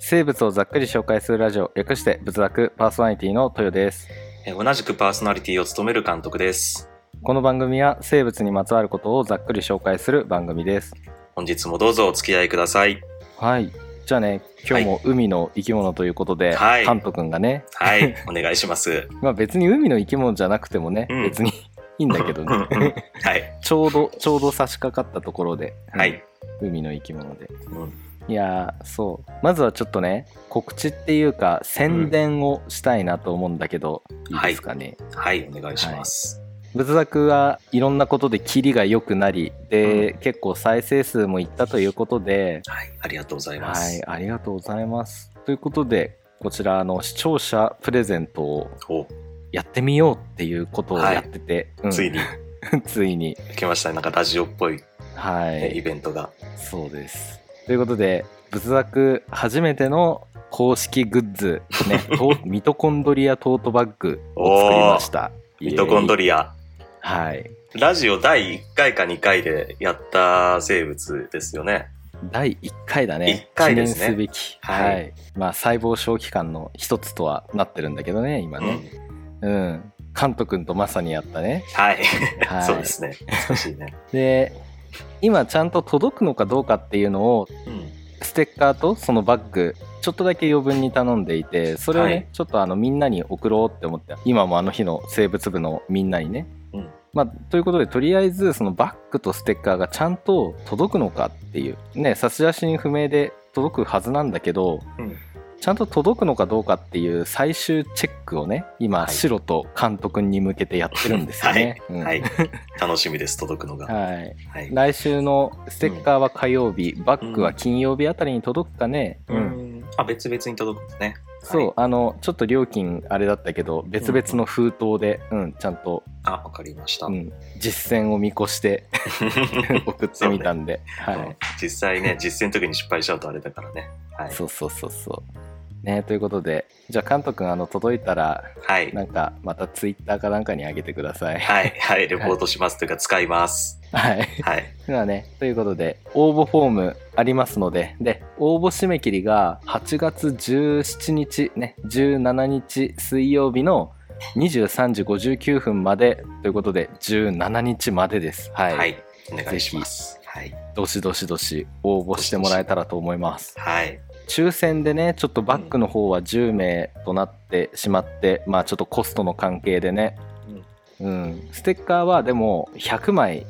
生物をざっくり紹介するラジオ、略して仏作パーソナリティの豊です。えー同じくパーソナリティを務める監督です。この番組は生物にまつわることをざっくり紹介する番組です。本日もどうぞお付き合いください。はい。じゃあね、今日も海の生き物ということで、はいカント君がね、はい、お願いします。まあ別に海の生き物じゃなくてもね、うん別にいいんだけどね、はい、ちょうど、ちょうど差し掛かったところで、はい。うん海の生き物で。うんいやーそう。まずはちょっとね告知っていうか宣伝をしたいなと思うんだけど、いいですかね、はい、お願いします。仏作はいろんなことでキリが良くなりで、結構再生数もいったということではい、ありがとうございまはす。いありがとうございます。ということでこちらあの視聴者プレゼントをお、やってみようっていうことをやってて、うん。ついに。ついに。来ました。ね。なんかラジオっぽい、はい。えイベントが。そうです。ということで、仏作初めての公式グッズ、ね、ミトコンドリアトートバッグを作りました。ミトコンドリリア。ア。はい。ラジオ第1回か2回でやった生物ですよね。第1回だね。一回ですね記念すべき。ははいい。まあ、細胞小器官の一つとはなってるんだけどね、今ね。うん。うん。カント君とまさにやったね。はい。はいそうですね。懐かしいね。で、今ちゃんと届くのかどうかっていうのをうん。ステッカーとそのバッグちょっとだけ余分に頼んでいてそれをね、はいちょっとあのみんなに送ろうって思って今もあの日の生物部のみんなにね、うんまあ、ということでとりあえずそのバッグとステッカーがちゃんと届くのかっていうね差出人不明で届くはずなんだけどうん。ちゃんと届くのかどうかっていう最終チェックをね今、はい白と監督に向けてやってるんですよね。うんはい。楽しみです、届くのが。はいはい。来週のステッカーは火曜日、バッグは金曜日あたりに届くかね、ううんん。あ、別々に届くんですね。そう、はいあのちょっと料金あれだったけど別々の封筒で、うんちゃんと、あ、わかりました。うん、実践を見越して 送ってみたんで、はい、実際ね、実践の時に失敗しちゃうとあれだからね。はい。そうそうそうそうねということでじゃあカント君あの届いたらはい。なんかまたツイッターかなんかに上げてくださいはい。はい。レポートしますというか、使います。はいはい。では ねということで応募フォームありますのでで応募締め切りが8月17日ね17日水曜日の23時59分までということで17日までですはい、はい。お願いします。はい。どしどしどし応募してもらえたらと思いますはい。抽選でねちょっとバッグの方は10名となってしまって、まあちょっとコストの関係でねうん、ステッカーはでも100枚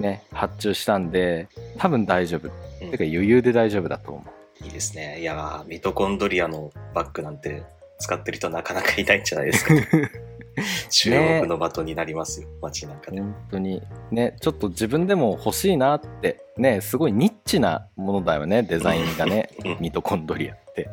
ね発注したんで多分大丈夫、うん。てか余裕で大丈夫だと思う。いいですね。いやー、ミトコンドリアのバッグなんて使ってる人なかなかいないんじゃないですか。注目の的になりますよ、街なんかで。本当に。ねちょっと自分でも欲しいなってねすごいニッチなものだよねデザインがね。うん。ミトコンドリアって。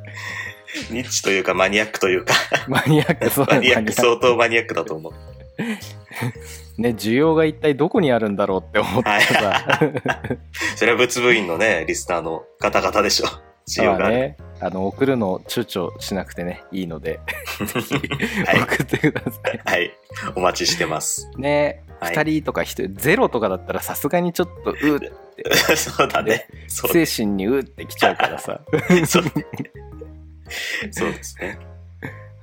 ニッチというかマニアックというか、マニアックそうマニアック、相当マニアックだと思う。ね需要が一体どこにあるんだろうって思ってさ。それは仏部員のね、リスナーの方々でしょ。需要があねあの送るの躊躇しなくてねいいので。はい。送ってください。はい。お待ちしてます。ね、はい。2人とか1人ゼロとかだったらさすがにちょっとうって。そうだね。精神にうってきちゃうからさ。そう。そうですね。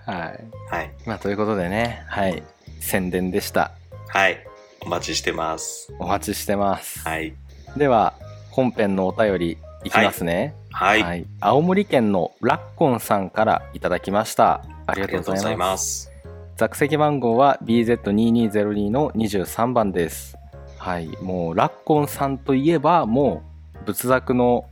はい。はい。まあということでね。はい宣伝でした。はい。お待ちしてます。お待ちしてます、はい。では本編のお便りいきますね。はい。青森県のラッコンさんからいただきました。ありがとうございます。す。座席番号は BZ2202 の23番です。はい。もうラッコンさんといえばもう仏作の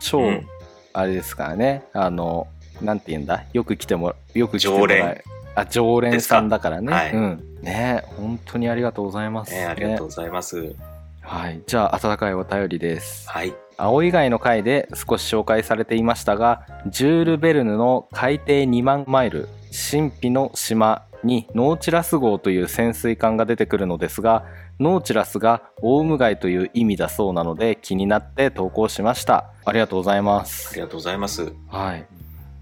超、うん。あれですからね。あのなんて言うんだ？よく来てもよく来てもらえあ常連さんだからね。はい。うん。ね本当にありがとうございます、ね、ありがとうございます。はい。じゃあ温かいお便りです。はい。青以外の回で少し紹介されていましたがジュール・ベルヌの海底2万マイル神秘の島にノーチラス号という潜水艦が出てくるのですがノーチラスがオウムガイという意味だそうなので気になって投稿しました。ありがとうございまあすりがとうございます。はい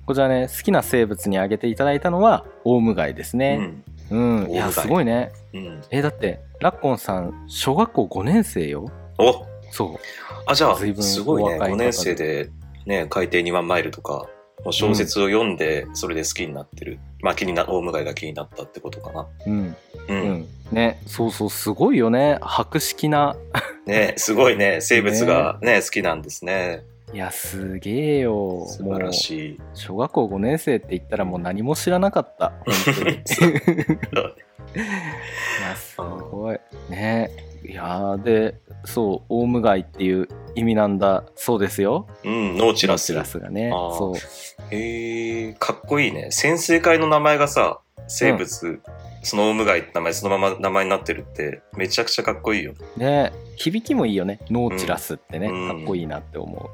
こちらね好きな生物に挙げていただいたのはオウムガイですうねん。うん、いやすごいねうん。えだってラッコンさん小学校5年生よおそうあ、じゃあすごいね。お若い方で5年生で、ね、海底2万マイルとか、小説を読んで、それで好きになってる。まあ気にな、オウムガイが気になったってことかな。うん。う。うんん。ね、そうそう、すごいよね。博識な。ねすごい ね、生物がね、好きなんですね。いや、すげえよ。素晴らしい。小学校5年生って言ったらもう何も知らなかった。本当に。いや、すごい。ねいやーで、そう、オウムガイっていう意味なんだそうですよ。うん、ノーチラス。ノーチラスがね。そう。へえかっこいいね。潜水艦の名前がさ、生物、そのオウムガイって名前そのまま名前になってるって、めちゃくちゃかっこいいよ。ね響きもいいよね。ノーチラスってね、うんかっこいいなって思う。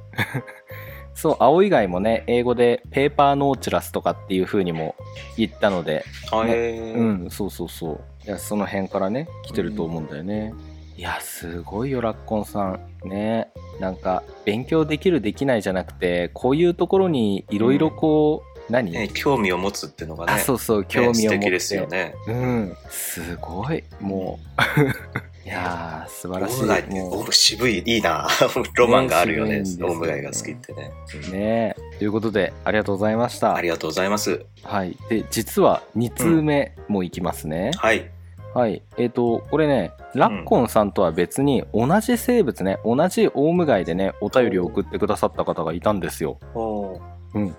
そう、青以外もね、英語でペーパーノーチラスとかっていう風にも言ったので、あねうん、そうそうそう。いや、その辺からね、来てると思うんだよね。いや、すごいよ、ラッコンさん。ね。なんか、勉強できる、できないじゃなくて、こういうところにいろいろこう、何、ね、興味を持つっていうのがね、あ、そうそう、興味を持って。ね素敵ですよね。うん、すごい。もう、いやー、素晴らしい。オウムガイって、もうオウム渋い、いいな。ロマンがあるよねねオウムガイが好きってね。ねということで、ありがとうございました。ありがとうございます。はい。で、実は2通目もいきますね。はい。はい。えっ、と、これね、ラッコンさんとは別に同じ生物ね、同じオウムガイでね、お便りを送ってくださった方がいたんですよ。うん。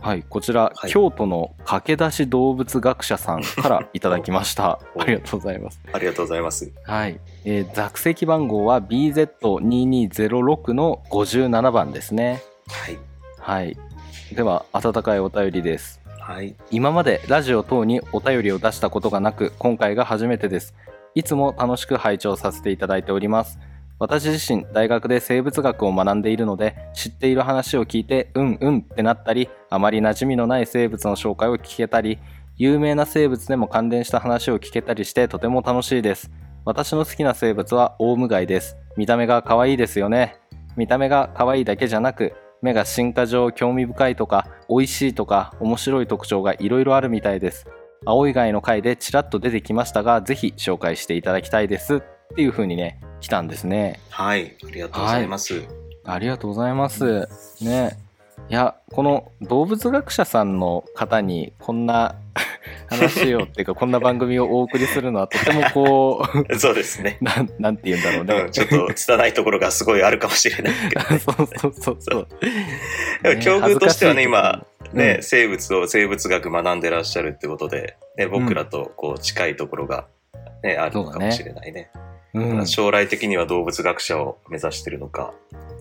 はい。こちら、はい京都の駆け出し動物学者さんからいただきました。おありがとうございます。ありがとうございます。はい。えー座席番号は BZ2206 の57番ですね。はい。はい。では、温かいお便りです。はい。今までラジオ等にお便りを出したことがなく今回が初めてですいつも楽しく拝聴させていただいております私自身大学で生物学を学んでいるので知っている話を聞いてうんうんってなったりあまり馴染みのない生物の紹介を聞けたり有名な生物でも関連した話を聞けたりしてとても楽しいです。私の好きな生物はオウムガイです。見た目が可愛いですよね。見た目が可愛いだけじゃなく目が進化上興味深いとか美味しいとか面白い特徴がいろいろあるみたいです。青以外の回でちらっと出てきましたがぜひ紹介していただきたいです。っていう風にね来たんですねはい。ありがとうございます。ありがとうございますねいやこの動物学者さんの方にこんな 話をっていうかこんな番組をお送りするのはとてもこう そうですね。なんなんて言うんだろうね、うん、ちょっと拙いところがすごいあるかもしれないけど、ねそうそうそうそう。でも境遇としてはね今、ね、うん生物を生物学学んでらっしゃるってことで、ね、僕らとこう近いところが、ねあるのかもしれないね。うん、将来的には動物学者を目指してるのか、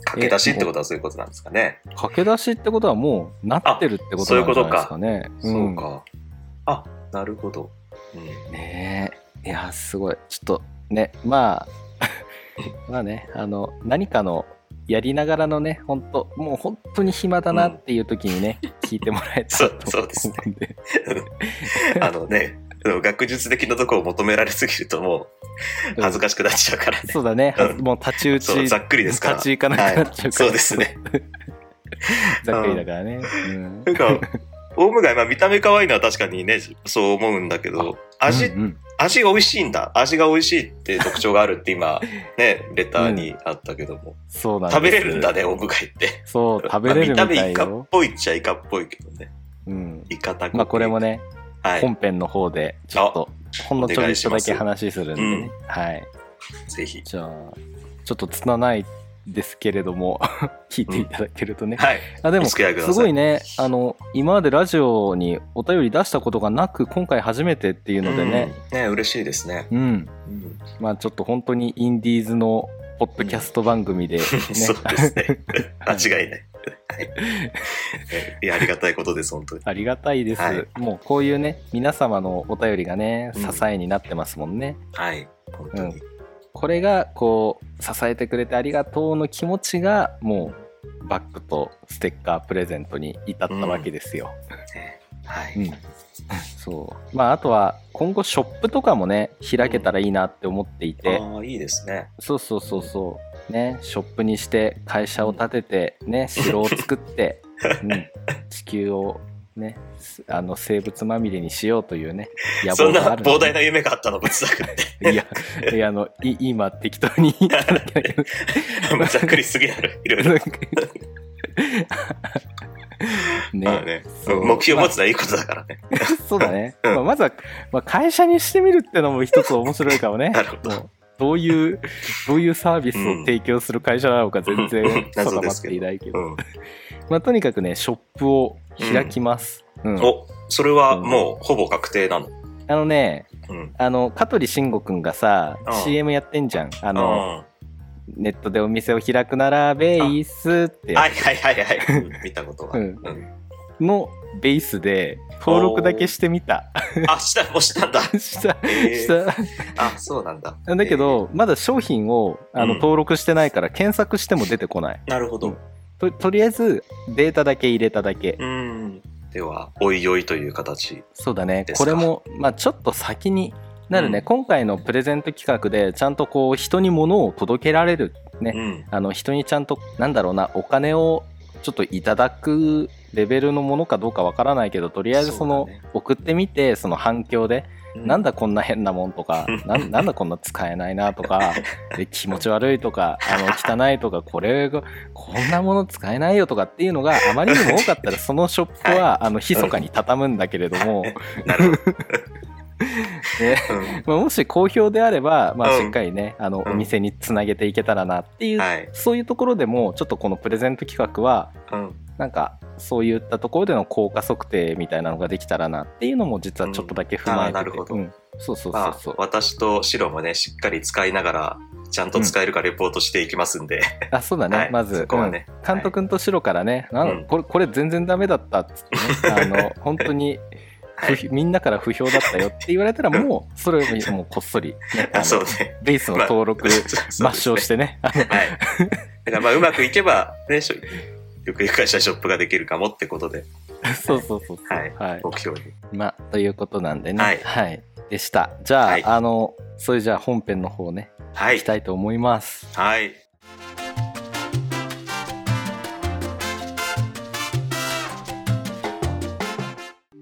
駆け出しってことはそういうことなんですかね。駆け出しってことはもうなってるってことなんですかね。そうか。あ、なるほど。うん。ねえ。いやすごい。ちょっとねまあ まあねあの何かのやりながらのね本当もう本当に暇だなっていう時にね、聞いてもらえたらとそうそうですね。思うんであのね、学術的なとこを求められすぎるともう恥ずかしくなっちゃうからね。そうだね、うんもう太刀打ちざっくりですから。立ち行かなくなっちゃうから、はいそうですね。ざっくりだからね、うんなんか、オウムガイ、まあ見た目可愛いのは確かにね、そう思うんだけど、味、うんうん味が美味しいんだ。味が美味しいっていう特徴があるって今、ね、レターにあったけども。そうなん食べれるんだね、オウムガイって。そう食べれるみまあ見た目イカっよ、ぽいっちゃイカっぽいけどね。うん、イカタコ。まあこれも、ねはい。本編の方でちょっとほんのちょびっとだけ話するんでね。お願いしはい。ぜひ。じゃあちょっとつなないですけれども 聞いていただけるとね、はい。あでもすごいね。あの今までラジオにお便り出したことがなく今回初めてっていうのでね。うん。ね、嬉しいですね。うん、うん。まあちょっと本当にインディーズのポッドキャスト番組でね、そうですね。は い間違いない。はい。いや、ありがたいことです、本当に。ありがたいです、はいもうこういうね皆様のお便りがねうん支えになってますもんね、はい。本当に。これがこう支えてくれてありがとうの気持ちがもうバッグとステッカープレゼントに至ったわけですよ。ねはい。うんそうまああとは今後ショップとかもね開けたらいいなって思っていて、ああ、いいですね。そうそうそうそうねショップにして会社を建ててね 城を作って、うん、地球をねすあの生物まみれにしようというね野そんな望があるので膨大な夢があったの、仏作って。いやいやあのい今適当に言っただけだけどざっくりすぎやる。いろいろ。まあねそう目標を持つのはいいことだからね。そうだね。うんまあ、まずは、まあ、会社にしてみるってのも一つ面白いかもね。なるほどどういう、どういうサービスを提供する会社なのか全うん然 謎定まっていないけど。うん。まあ、とにかくね、ショップを開きます。うんお、それはもうほぼ確定なの？あのね、うん。あの、香取慎吾くんがさうん、CM やってんじゃん。ああの、ネットでお店を開くならベースってやはいはいはいはい。うん見たことは。うのベースで登録だけしてみた。あ、した、したんだ。した、えしーた。あ、そうなんだ。だけど、まだ商品をあのうん登録してないから検索しても出てこない。えーなるほど。ととりあえずデータだけ入れただけ。うん。では、おいおいという形。そうだねこれも、まあちょっと先になるね。うん今回のプレゼント企画でちゃんとこう人に物を届けられる。ねうん。あの人にちゃんと、なんだろうな、お金をちょっといただくレベルのものかどうかわからないけど、とりあえずその、ね。送ってみて、その反響で、なんだこんな変なもんとか、なんなんだこんな使えないなとか、で気持ち悪いとか、あの汚いとか、これが、こんなもの使えないよとかっていうのがあまりにも多かったら、そのショップは、あの、密かに畳むんだけれども、なるほど。ね。うん。まあ、もし好評であれば、まあ、うん。しっかりね、あの、うん。お店につなげていけたらなっていう、はい。そういうところでも、ちょっとこのプレゼント企画は、うん。なんか、そういったところでの効果測定みたいなのができたらなっていうのも、実はちょっとだけ踏まえてて、うんなるほどうんそうそうそうまあそう。、私とシロもね、しっかり使いながら、ちゃんと使えるかレポートしていきますんで。あ、そうだね。はいまず、ねうん監督と白からね、なんうんこれ、これ全然ダメだったっつってね、あの、本当に、はい不みんなから不評だったよって言われたら、もう、それをもうこっそり、ね、あそうね。ベースの登録、抹消してて。ね。あのはい。だからまあ、うまくいけば、ね、よくゆく会社ショップができるかもってことで、そうそうそうそう。はいはい。目標に。まあ、ということなんでね。はいはい。でした。じゃあ、はいあの、それじゃあ本編の方ね、はいいき。たいと思います。はい。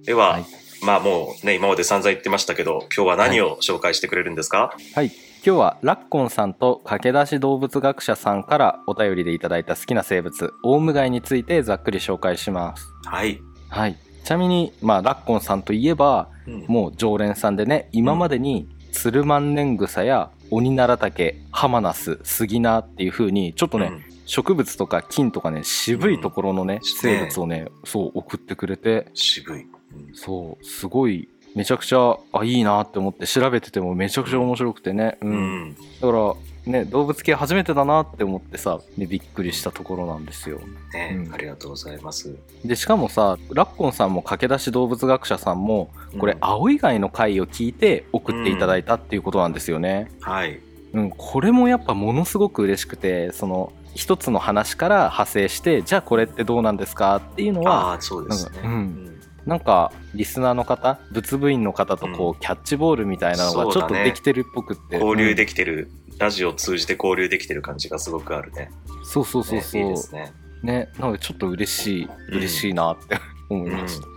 では、はいまあもうね、今まで散々言ってましたけど、今日は何を紹介してくれるんですか？はい。今日はラッコンさんと駆け出し動物学者さんからお便りでいただいた好きな生物、オウムガイについてざっくり紹介します。はい。はい。ちなみに、まあ、ラッコンさんといえば、うんもう常連さんでね、今までに、ツルマンネングサやオニナラタケ、ハマナス、スギナっていう風に、ちょっとね、うん植物とか菌とかね、渋いところのね、うん生物をね、そう送ってくれて、渋い。うんそう、すごい、めちゃくちゃ、あ、いいなって思って調べててもめちゃくちゃ面白くてね。う。うんん。だから、ね、動物系初めてだなって思ってさ、ね、びっくりしたところなんですよ。ね、うんありがとうございます。で、しかもさ、ラッコンさんも駆け出し動物学者さんも、これ、うん青以外の回を聞いて送っていただいたっていうことなんですよね。はい。うん、これもやっぱものすごく嬉しくて、その、一つの話から派生して、じゃあこれってどうなんですかっていうのは、ああ、そうですね。うんなんか、リスナーの方、物部員の方とこう、うキャッチボールみたいなのがちょっとできてるっぽくって。交流うんできてる、ラジオを通じて交流できてる感じがすごくあるね。そうそうそうそう。ねいいですね。ね、なのでちょっと嬉しい、うん嬉しいなって思いました。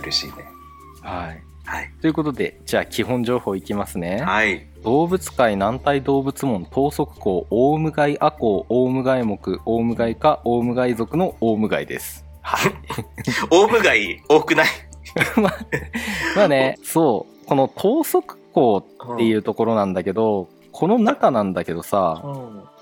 嬉しいね。はい。はい。ということで、じゃあ基本情報いきますね。はい。動物界軟体動物門等速校オウムガイアコウオウムガイ目オウムガイ科オウムガイ族のオウムガイです。はい。オウムガイ多くない？まあまあね、そう、この等速校っていうところなんだけど、この中なんだけどさ、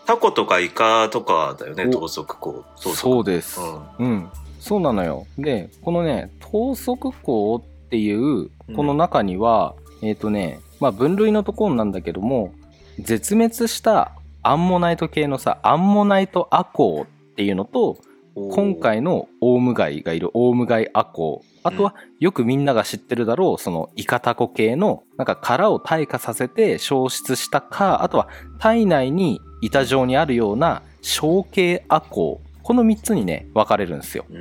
タコとかイカとかだよね、お。等速こう。そう。です。うん。うん、そうなのよ。で、このね、等速校っていう、この中には、えっ、とね、まあ分類のところなんだけども、絶滅したアンモナイト系のさ、アンモナイトアコウっていうのと、今回のオウムガイがいるオウムガイアコウ。あとは、よくみんなが知ってるだろう、そのイカタコ系の、なんか殻を退化させて消失したか、あとは体内に板状にあるような小系アコウ。この3つにね、分かれるんですよ。う。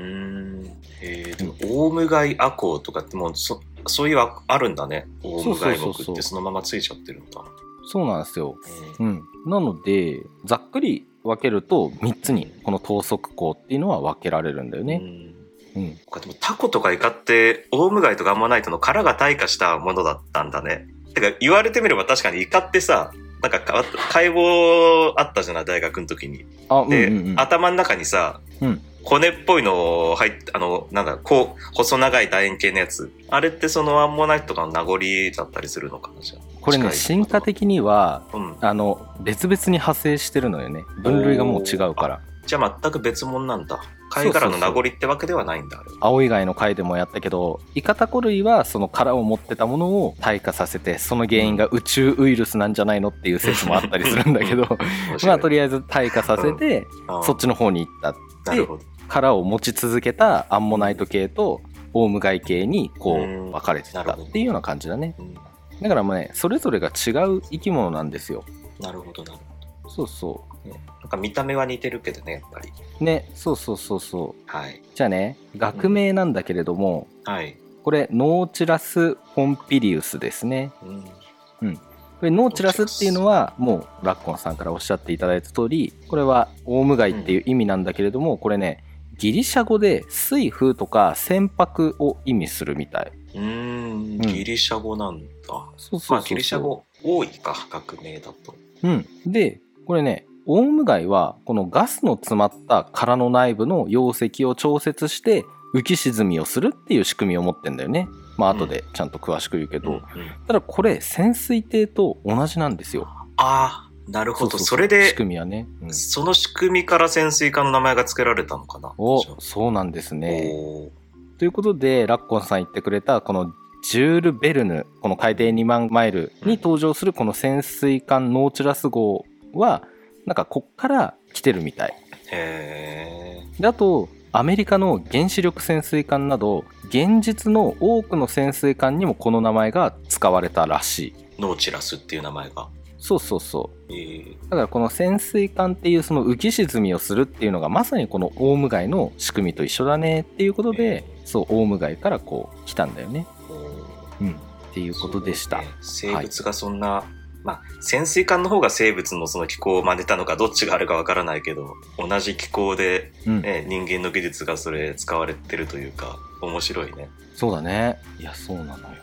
えー、でも、オウムガイアコウとかってもうそ、そういうああるんだね。オウムガイ目ってそのままついちゃってるんだ。そうなんですよ。えーうん。なので、ざっくり分けると3つに、この等速項っていうのは分けられるんだよね。うんでもタコとかイカって、オウムガイとガンマナイトの殻が退化したものだったんだね。てか、言われてみれば確かにイカってさ、なんかか解剖あったじゃない、大学の時に。あ、うんで、うんうん。頭の中にさ、うん骨っぽいの入って、あの、なんか、こう、細長い楕円形のやつ。あれってそのアンモナイトとかの名残だったりするのかな、じゃあ。これね進化的にはうん。あの別々に派生してるのよね分類がもう違うからじゃあ全く別物なんだ。貝殻の名残ってわけではないんだ、あれ。青以外の回でもやったけどイカタコ類はその殻を持ってたものを退化させてその原因が宇宙ウイルスなんじゃないのっていう説もあったりするんだけど まあとりりあえず退化させて、そっちの方に行ったなるほど。殻を持ち続けたアンモナイト系とオウムガイ系にこうんう分かれてたっていうような感じだねうんだからまあねそれぞれが違う生き物なんですよなるほど、なるほそうそど。ねなんか見た目は似てるけどね、やっぱり。うねそうそうそうそうはい。じゃあね学名なんだけれども、はい。これノーチラス・ポンピリウスですねうん。これノーチラスっていうのはもうラッコンさんからおっしゃっていただいた通りこれはオウムガイっていう意味なんだけれども、これねギリシャ語で水風とか船舶を意味するみたい。うーん、ギリシャ語なんだ。そうそうそうまあ、ギリシャ語多いか、学名だと。うん。でこれねオウムガイはこのガスの詰まった殻の内部の溶石を調節して浮き沈みをするっていう仕組みを持ってんだよね。まあ後でちゃんと詳しく言うけど、うんうん。ただこれ潜水艇と同じなんですよ。ああ、なるほど。それで仕、組みはね、うん。その仕組みから潜水艦の名前が付けられたのかな？おそうなんですね。ということでラッコンさん言ってくれたこのジュール・ベルヌこの海底2万マイルに登場するこの潜水艦ノーチュラス号はなんかこっから来てるみたい。へであとアメリカの原子力潜水艦など現実の多くの潜水艦にもこの名前が使われたらしい。ーノーチラスっていう名前が。そうそうそう。えー。だからこの潜水艦っていうその浮き沈みをするっていうのがまさにこのオウムガイの仕組みと一緒だねっていうことでそうオウムガイからこう来たんだよね。うん。っていうことでした、ね。生物がそんな、まあ、潜水艦の方が生物のその気候を真似たのかどっちがあるかわからないけど、同じ気候で、うん。ね、人間の技術がそれ使われてるというか、面白いね。そうだね。いやそうなのよ。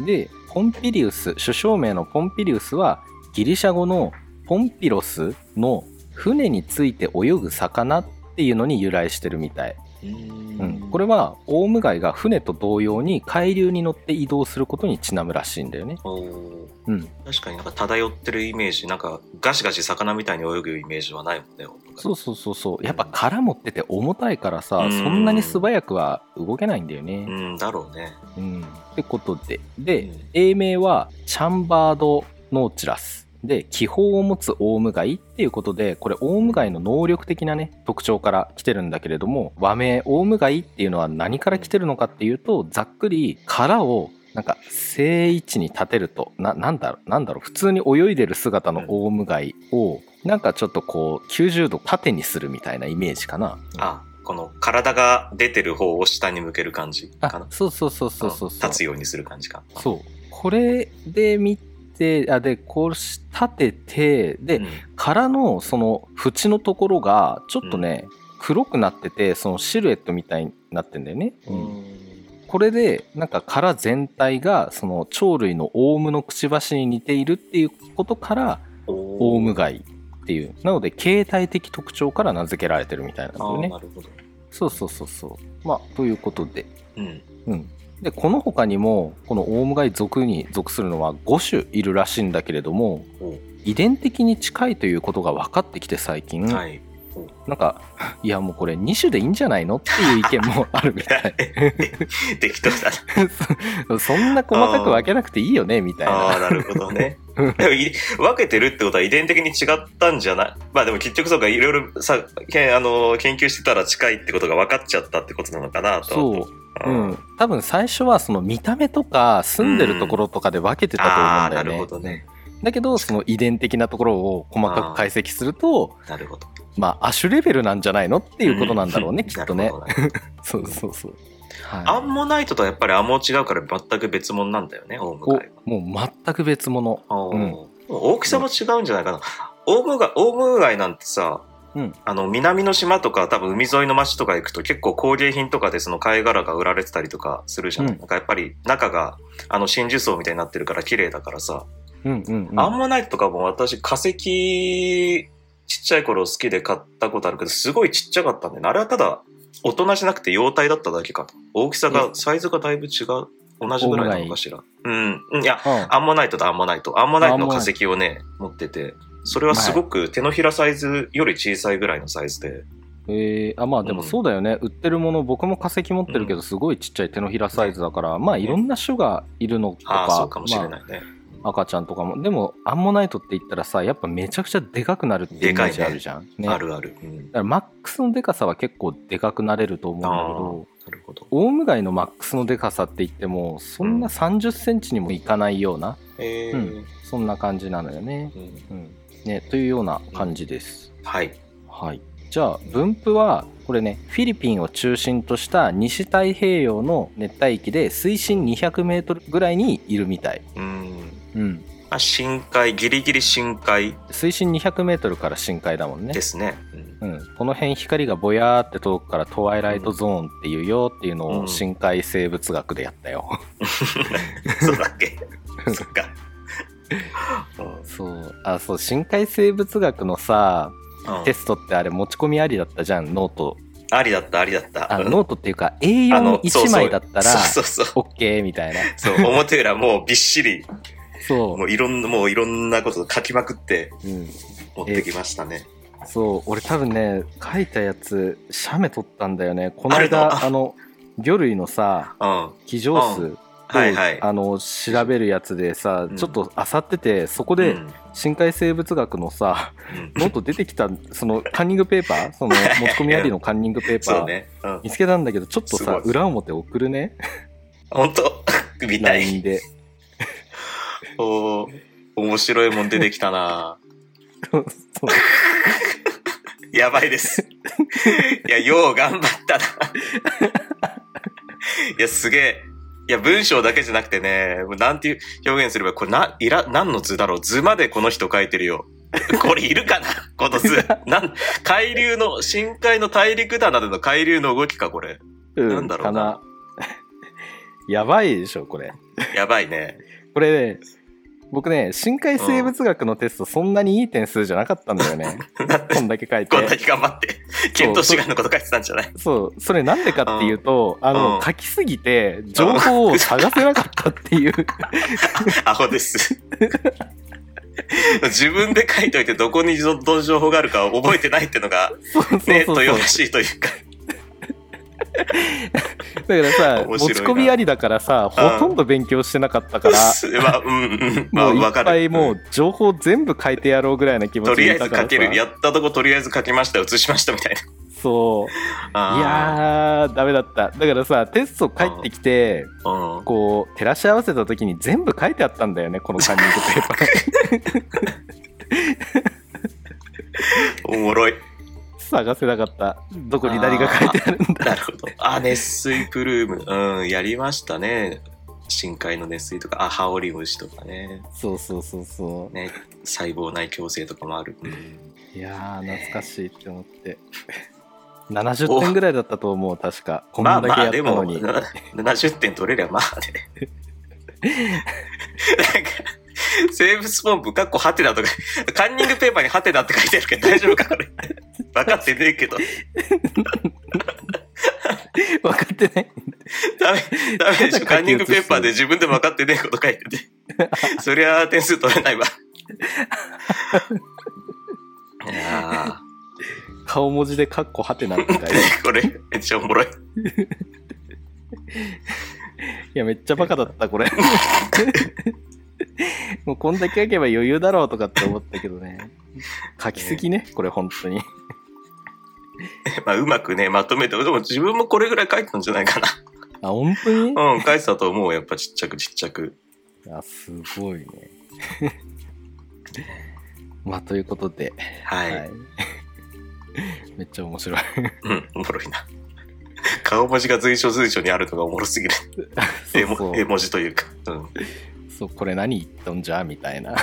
でポンピリウス首相名のポンピリウスはギリシャ語のポンピロスの船について泳ぐ魚っていうのに由来してるみたい、ううん、これはオウムガイが船と同様に海流に乗って移動することにちなむらしいんだよね。うん。確かになんか漂ってるイメージ、なんかガシガシ魚みたいに泳ぐイメージはないもんね。そうそうそうそう。やっぱ殻持ってて重たいからさうん。そんなに素早くは動けないんだよね。うん、だろうね。うん、ってことで。で、うん。英名はチャンバード・ノーチラスで気泡を持つオウムガイっていうことでこれオウムガイの能力的なね特徴から来てるんだけれども和名オウムガイっていうのは何から来てるのかっていうとざっくり殻をなんか正位置に立てるとななんだろうなんだろう普通に泳いでる姿のオウムガイをなんかちょっとこう90度縦にするみたいなイメージかな。あ、この体が出てる方を下に向ける感じかな。あそうそうそうそうそうそう立つようにする感じか。そう。これで見て、あ、で、こうし立てて、で、うん殻のその縁のところが、ちょっとね、黒くなってて、そのシルエットみたいになってんだよね。これで、なんか殻全体が、その鳥類のオウムのくちばしに似ているっていうことから、オウムガイっていう。なので、形態的特徴から名付けられてるみたいなんだよねな。るほど。そうそうそうそう。まあ、ということで。うん。うん、でこの他にもこのオウムガイ属に属するのは5種いるらしいんだけれどもお遺伝的に近いということが分かってきて最近、はい。なんかいやもうこれ2種でいいんじゃないのっていう意見もあるみたい 適当だ そ そんな細かく分けなくていいよねみたいな。ああ、ななるほどね。分けてるってことは遺伝的に違ったんじゃない？まあでも結局そうか、いろいろさ、けあの、研究してたら近いってことが分かっちゃったってことなのかなと。そう。う。うん。ん、多分最初はその見た目とか住んでるところとかで分けてたと思うんだよね。ほどね。だけどその遺伝的なところを細かく解析するとなるほど。まあ亜種レベルなんじゃないのっていうことなんだろうね、ん。きっとね。なるほどね そうそうそう。アンモナイトとはやっぱりアンモ違うから全く別物なんだよね、オウムガイは。おもう全く別物。うん大きさも違うんじゃないかな。オウムガイ、オウムガイなんてさ、うんあの、南の島とか多分海沿いの町とか行くと結構工芸品とかでその貝殻が売られてたりとかするじゃん。うんなんかやっぱり中があの真珠層みたいになってるから綺麗だからさ。うんうんうん。アンモナイトとかも私化石ちっちゃい頃好きで買ったことあるけど、すごいちっちゃかったんだよね。あれはただ、大人じゃなくて幼体だっただけかと。大きさが、サイズがだいぶ違う。同じぐらいなのかしら。うん。いや、うんアンモナイトだ、アンモナイト。アンモナイトの化石をね、持ってて、それはすごく手のひらサイズより小さいぐらいのサイズで、えー、あまあでもそうだよね、売ってるもの僕も化石持ってるけどすごいちっちゃい手のひらサイズだから、まあいろんな種がいるのとか、ああ、そうかもしれまないね。あ赤ちゃんとかも。でもアンモナイトって言ったらさやっぱめちゃくちゃでかくなるってイメージあるじゃん、ね。あるある。うん。だからマックスのでかさは結構でかくなれると思うんだけどなるほど。オウムガイのマックスのでかさって言ってもそんな3 0センチにもいかないような、えー。うん。そんな感じなのよね。うん。うん。ねというような感じです。はい。はい、じゃあ分布はこれねフィリピンを中心とした西太平洋の熱帯域で水深 200m ぐらいにいるみたい、うん。うん、まあ、深海、ギリギリ深海。水深 200m から深海だもんね。で、すね。うん。うん、この辺光がぼやーって遠くからトワイライトゾーンっていうよっていうのうんを深海生物学でやったよ、そうだっけ？そっか。そう。あそう深海生物学のさうん。テストってあれ持ち込みありだったじゃん？ノート。ありだった、ありだった。ノートっていうかあの A41 枚だったら。OK みたいな。そう、表裏もうびっしり、そもういろんな、もういろんなこと書きまくってう、うん、持ってきましたね。そう。俺多分ね書いたやつ写メ撮ったんだよね。この間あの魚類のさうん。騎乗数を、はいはい。あの調べるやつでさ、うん。ちょっと漁っててそこでうん。深海生物学のさ、うん。ノート出てきたそのカンニングペーパーその 持ち込みありのカンニングペーパー、ね。うん。見つけたんだけどちょっとさ裏表送るね。本当？みたい。LINE でおー面白いもん出てきたな やばいです。いや、よう頑張ったな。いや、すげえ。いや、文章だけじゃなくてね、もうなんていう表現すれば、これな、いら、何の図だろう図までこの人書いてるよ。これいるかな？この図。なん、海流の、深海の大陸だなどの海流の動きか、これ。うんなんだろうなかやばいでしょこれやばいね。これね僕ね深海生物学のテストそんなにいい点数じゃなかったんだよね。こんだけ書いて。こんだけ頑張って、検討志願のこと書いてたんじゃない？そう。それなんでかっていうと、あの、うん。書きすぎて情報を探せなかったっていう。アホです。自分で書いといてどこにどの情報があるか覚えてないってのが、そうそうそうね、そう。豊々しいというか。だからさ持ち込みありだからさほとんど勉強してなかったから、まあ、うんうん。まあ、いわかる。っぱいもう情報全部書いてやろうぐらいな気持ちとりあえず書ける。やったとことりあえず書きました、写しましたみたいな。そういあやーダメだっただからさテスト帰ってきて。こう照らし合わせた時に全部書いてあったんだよねこのカンニングペーパー探せなかったどこに何が書いてあるんだなるほど。あ、熱水プルーム。うん、やりましたね。深海の熱水とか、あ、ハオリムシとかね。そうそうそうそね、細胞内共生とかもある。うんういやー懐かしいって思って70点ぐらいだったと思う確かこんまあまあ、だけやったでも、のに、な70点取れりゃまあね。なんか、生物ポンプ、かっこハテナとか、カンニングペーパーにハテナって書いてあるけど大丈夫かこれ。分かってねえけど。分かってないダメ、ダメでしょ。カンニングペーパーで自分でも分かってねえこと書いてて。そりゃ点数取れないわ。いや顔文字でカッコハテナって書いてこれ、めっちゃおもろい。いやめっちゃバカだったこれ もうこんだけ書けば余裕だろうとかって思ったけどね書きすぎねこれ本当に まあ、うまくね、まとめて、でも自分もこれぐらい書いてたんじゃないかな。あ本当に？うん、書いてたと思う。やっぱちっちゃくちっちゃく。あすごいね まあということではい。めっちゃ面白いうん、おもろいな。顔文字が随所随所にあるのがおもろすぎる。絵文字というか。うん。そうこれ何言っとんじゃみたいな。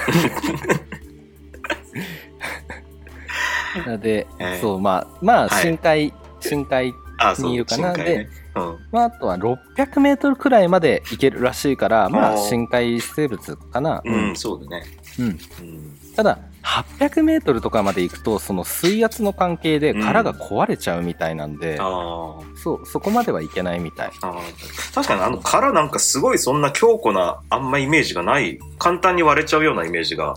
なので、はいそうまあまあはい。深海、深海あ、そう、にいるかな。深海ね。うん。まあ、あとは600メートルくらいまで行けるらしいから、まあ、深海生物かな。うん、そうだね。うん。うん。ただ、800メートルとかまで行くと、その水圧の関係で殻が壊れちゃうみたいなんで、あそう、そこまではいけないみたい。あ。ああ。確かにあの殻なんかすごいそんな強固なあんまイメージがない、簡単に割れちゃうようなイメージが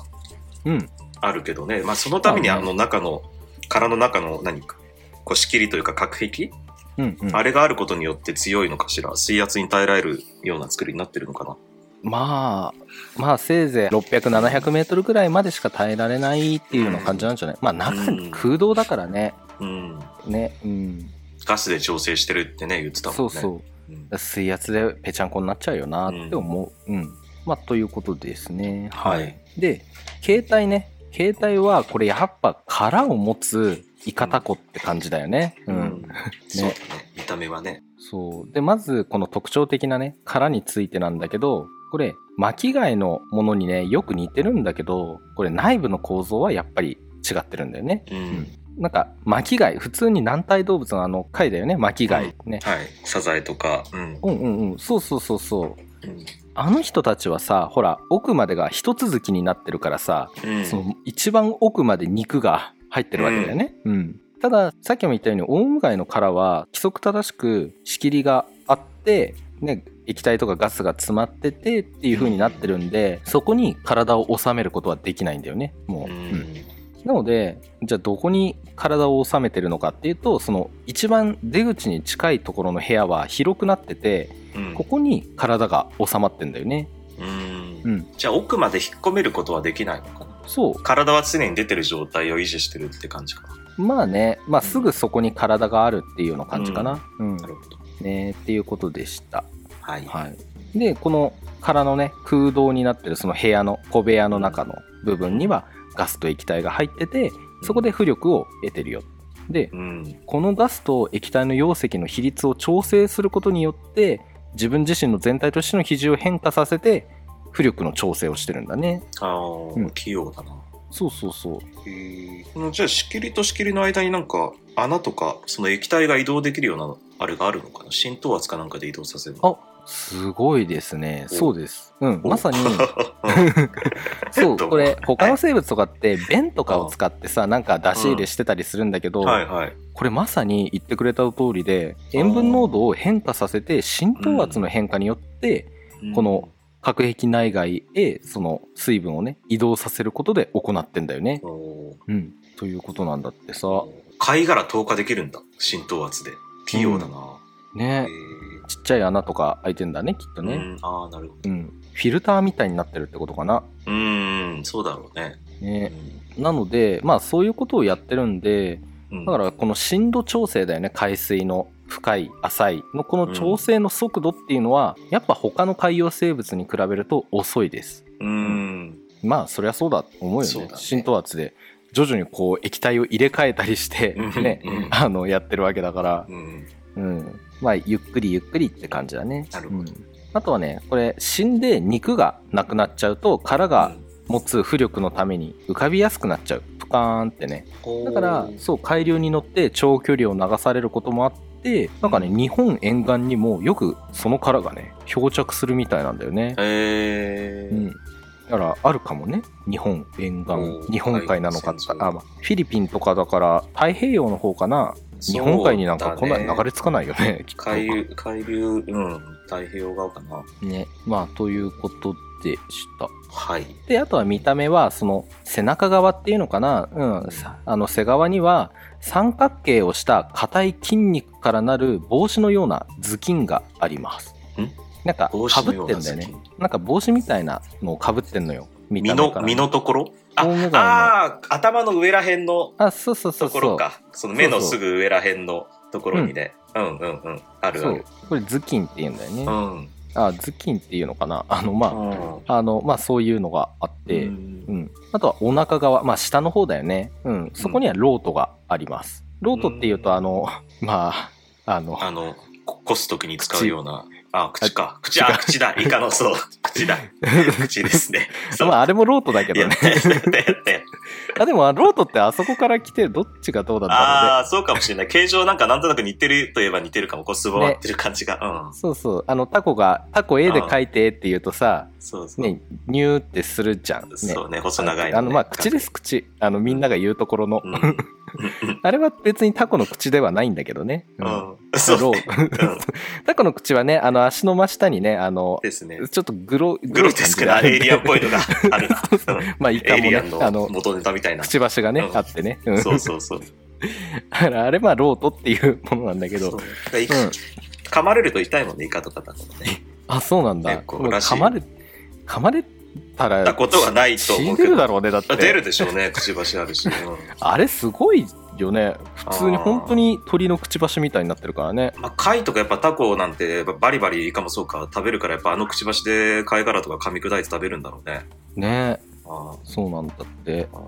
うん。あるけどね。まあそのためにあの中の、殻の中の何か、こう仕切りというか隔壁、うん、うん。あれがあることによって強いのかしら？水圧に耐えられるような作りになってるのかな？まあ、まあ、せいぜい600、700メートルぐらいまでしか耐えられないっていうような感じなんじゃない、まあ、中に空洞だからね。うん。ね。うん。ガスで調整してるってね、言ってたもんね。そうそう。うん。水圧でぺちゃんこになっちゃうよなって思う。うん。まあ、ということですね。はい。で、携帯ね。携帯は、これやっぱ殻を持つイカタコって感じだよね。うん。そうだね。見た目はね。そう。で、まず、この特徴的なね、殻についてなんだけど、これ、巻貝のものにね、よく似てるんだけど、これ内部の構造はやっぱり違ってるんだよね。うん。なんか、巻貝、普通に軟体動物のあの貝だよね、巻貝。ね。はい。サザエとか。うん。うんうんうん。そうそうそうそう。うんあの人たちはさ、ほら、奥までが一続きになってるからさ、うん。その一番奥まで肉が入ってるわけだよね。うん。ただ、さっきも言ったように、オウムガイの殻は規則正しく仕切りがあって、ね、液体とかガスが詰まっててっていう風になってるんで、そこに体を収めることはできないんだよね。もう。ううんん。なので、じゃあどこに体を収めてるのかっていうと、その一番出口に近いところの部屋は広くなってて、うんここに体が収まってんだよね。うんうん。じゃあ奥まで引っ込めることはできないのかな？そう。体は常に出てる状態を維持してるって感じかな。まあね、まあすぐそこに体があるっていうような感じかな。うん。なるほど。ねっていうことでした。はい。はい。で、この殻のね、空洞になってるその部屋の、小部屋の中の部分にはガスと液体が入ってて、そこで浮力を得てるよ。で、うん。このガスと液体の溶石の比率を調整することによって、自分自身の全体としての比重を変化させて、浮力の調整をしてるんだね。ああ、うん器用だな。そうそうそう。へえ。このじゃあ仕切りと仕切りの間になんか穴とかその液体が移動できるようなあれがあるのかな？浸透圧かなんかで移動させるのあ、すごいですね。おそうです。うん、おまさに、う んそう、これ、他の生物とかって、便とかを使ってさ、なんか出し入れしてたりするんだけど、はいはい。これまさに言ってくれた通りで、塩分濃度を変化させて、浸透圧の変化によって、この核壁内外へ、その水分をね、移動させることで行ってんだよね。うん。ということなんだってさ。貝殻透過できるんだ。浸透圧で。器用だな。ねへ。ちっちゃい穴とか開いてんだね、きっとね。えうん、ああ、なるほうん。フィルターみたいになってるってことかな。ど。うん、そうだろうね。ね。なので、まあそういうことをやってるんで、うん、だからこの深度調整だよね、海水の深い、浅いのこの調整の速度っていうのは、やっぱ他の海洋生物に比べると遅いです。うん。まあそりゃそうだと思うよね。浸透圧で徐々にこう液体を入れ替えたりして、うんね、うんあのやってるわけだから、うん。うん。まあゆっくりゆっくりって感じだね。なるほどうんあとはね、これ死んで肉がなくなっちゃうと殻が持つ浮力のために浮かびやすくなっちゃう。プカーンってね。うんだから、そう、海流に乗って長距離を流されることもあって、なんかね、日本沿岸にもよくその殻がね、漂着するみたいなんだよね。へえうん。だから、あるかもね。日本沿岸。日本海なのかってあ、まあ、フィリピンとかだから、太平洋の方かな。日本海になんかこんなに流れ着かないよね、きっと。海流、海流、うん、太平洋側かな。ね。まあ、ということでした。はい。で、あとは見た目は、その背中側っていうのかな、うん、さあの背側には三角形をした硬い筋肉からなる帽子のような頭巾があります。ん？なんかかぶってんだよねなんか帽子みたいなのをかぶってんのよ。見身の。身のところ？あ、あー頭の上らへんのあ、そうそうそうそう。ところか。その目のすぐ上らへんのところにね。うんうんうん。あるある。。これ頭巾って言うんだよね。うん。あ、頭巾っていうのかな？あの、まうんあ、あの、まあそういうのがあって、ううんん、あとはお腹側、まあ下の方だよね。うん、そこにはロートがあります。ロートっていうと、あの、まあ、あの、あの、ここすときに使うような。あ、口か。口、あ、口だ。イカの、そう。口だ。口ですね。そう。まああれもロートだけどね。あでもあロートってあそこから来てどっちがどうだったああ、そうかもしれない。形状なんかなんとなく似てるといえば似てるかも。こう、すぼまってる感じが。うん。そうそうあのタコがタコ絵で描いてって言うとさそうそう。ねニューってするじゃんねそうね、細長いの、ね。あのまあ口です口あのみんなが言うところの、うん。うん。あれは別にタコの口ではないんだけどね、ううんん。そう タコの口はねあの足の真下にねあのですね。ちょっとグログロテスクなエイリアンっぽいのがあるな。うん まあイカもエイリアンねあのの元ネタみたいな。くちばしがね、うんあってね、うんそうそうそう。だからあれはロートっていうものなんだけど噛まれると痛いもんね、イカとかだとね。あそうなんだ噛まれ噛まれたらたことはないと思うけど血出るだろうねだって。出 るでしょうね、くちばしあるし。うん。あれすごいよね。普通に本当に鳥のくちばしみたいになってるからね。まあ、貝とかやっぱタコなんてバリバリイカもそうか。食べるからやっぱあのくちばしで貝殻とか噛み砕いて食べるんだろうね。ね。あそうなんだって。あ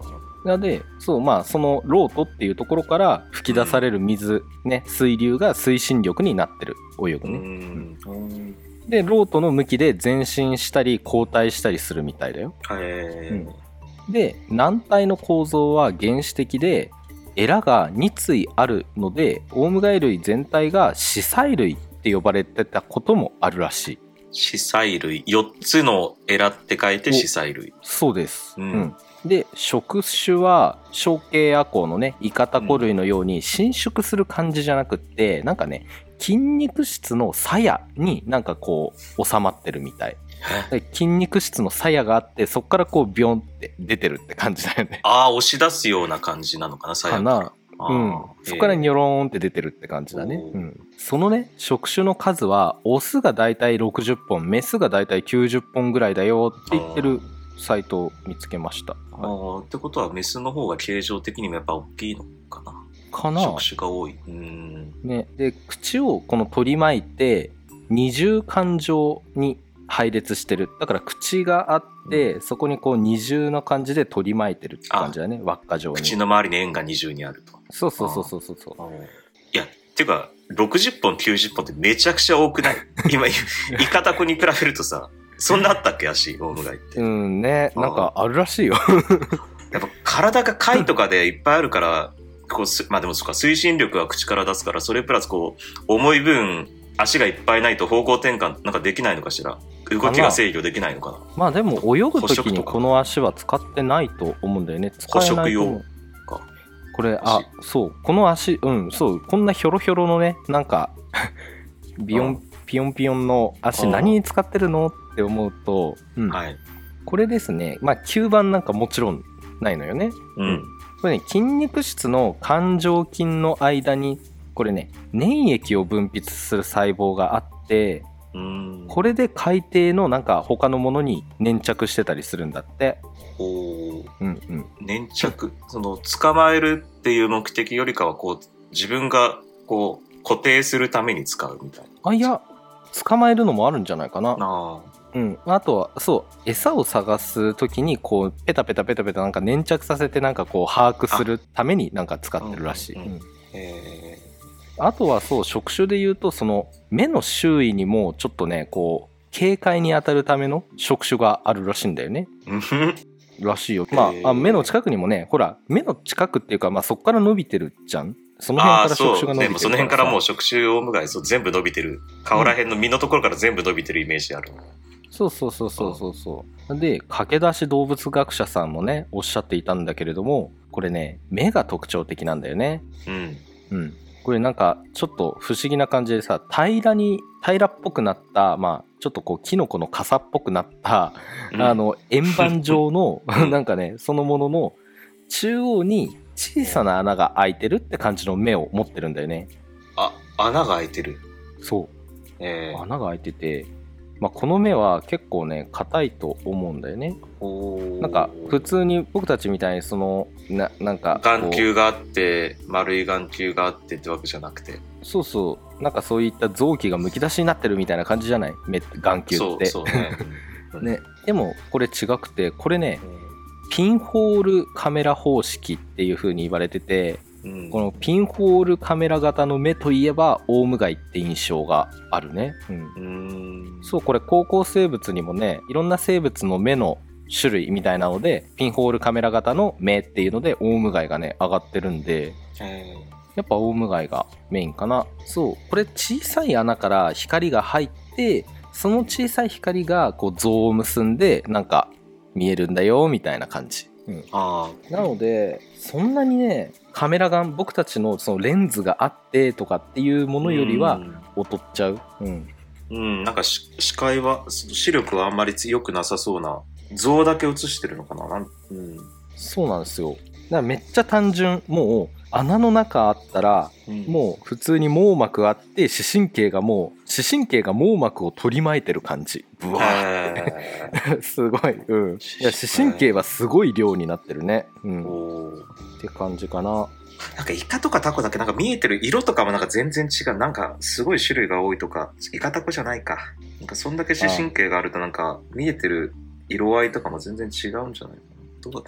なのでそうまあそのロートっていうところから吹き出される水、ね水流が推進力になってる。泳ぐうね、ん。うんでロートの向きで前進したり後退したりするみたいだよ。えで軟体の構造は原始的でエラが2対あるのでオウムガイ類全体が視細類って呼ばれてたこともあるらしい。視細類。4つのエラって書いて視細類。そうです、うん。で触手は小径亜光のねイカタコ類のように伸縮する感じじゃなくってなんかね筋肉質の鞘になんかこう収まってるみたい。で筋肉質の鞘があってそこからこうビョンって出てるって感じだよね。ああ、押し出すような感じなのかな、最かな。うん、そこからニョローンって出てるって感じだね、うん、そのね触手の数はオスがだいたい60本メスがだいたい90本ぐらいだよって言ってるサイトを見つけました、ああ、ってことはメスの方が形状的にもやっぱ大きいのかな。かな。触手が多い。うん。ね、で口をこの取り巻いて二重感情に配列してる。だから口があってそこにこう二重な感じで取り巻いてるって感じだね。輪っか状に。口の周りに円が二重にあると。そうそうそうそうそうそう。いや、ていうか、60本、90本ってめちゃくちゃ多くない？今、イカタコに比べるとさ、そんなあったっけ？足、オウムガイって。うんね。なんかあるらしいよ。やっぱ体が貝とかでいっぱいあるから、こうす、まあでもそっか、推進力は口から出すから、それプラスこう、重い分、足がいっぱいないと方向転換なんかできないのかしら？動きが制御できないのかな？まあでも泳ぐ時にこの足は使ってないと思うんだよね。使えないと思う捕食用か。これあそう。この足うんそう。こんなひょろひょろのねなんか ビヨうん。ンピヨンピヨンの足うん。何に使ってるの？って思うと、うん。はい。これですね。まあ吸盤なんかもちろんないのよね。うん。これね筋肉質の感情筋の間にこれね粘液を分泌する細胞があってうん。これで海底のなんか他のものに粘着してたりするんだって。おー。うんうん。粘着、その、捕まえるっていう目的よりかは、こう、自分が、こう、固定するために使うみたいあいや捕まえるのもあるんじゃないかな。な。あうん、あとはそう餌を探す時にこうペタペタペタペタなんか粘着させてなんかこう把握するためになんか使ってるらしい、うんうんうんえあとはそう触手で言うとその目の周囲にもちょっとねこう警戒に当たるための触手があるらしいんだよねうんらしいよまああ目の近くにもねほら目の近くっていうかまあそこから伸びてるじゃんその辺、から触。手が伸びてるもうその辺からもう触手オウムガイ、そう、全部伸びてる。顔ら辺の身のところから全部伸びてるイメージある。そうそうそうそうそう。そうで駆け出し動物学者さんもねおっしゃっていたんだけれどもこれね目が特徴的なんだよね。うん。うん。これなんかちょっと不思議な感じでさ平らに平らっぽくなったまあちょっとこうキノコの傘っぽくなった、うん。あ、の円盤状の うん。なんかねそのものの中央に小さな穴が開いてるって感じの目を持ってるんだよね。あ、穴が開いてる。そう。えー、穴が開いてて、まあ、この目は結構ね硬いと思うんだよね。なんか普通に僕たちみたいにそのななんか眼球があって、丸い眼球があってってわけじゃなくて。そうそう。なんかそういった臓器がむき出しになってるみたいな感じじゃない？目眼球って。そうね。うん。ね、でもこれ違くてこれねピンホールカメラ方式っていう風に言われててうん。このピンホールカメラ型の目といえばオウムガイって印象があるね、うんうーん。そうこれ高校生物にもねいろんな生物の目の種類みたいなので、ピンホールカメラ型の目っていうので、オウムガイがね、上がってるんで、えやっぱオウムガイがメインかな。そう。これ小さい穴から光が入って、その小さい光がこう像を結んで、なんか見えるんだよ、みたいな感じ。うん。あなので、そんなにね、カメラガン、僕たちのそのレンズがあってとかっていうもあ。のよりはうん劣っちゃう。うん。うん、なんかし視界は、視力はあんまり強くなさそうな、像だけ映してるのかな？なんうん。そうなんですよ。だからめっちゃ単純。もう穴の中あったら、うんもう普通に網膜あって、視神経がもう、視神経が網膜を取り巻いてる感じ。ブワーって。え すごい。うん。いや、視神経はすごい量になってるね。うーん。って感じかな。なんかイカとかタコだけなんか見えてる色とかもなんか全然違う。なんかすごい種類が多いとか、イカタコじゃないか。なんかそんだけ視神経があるとなんか見えてる色合いとかも全然違うんじゃないかな。どう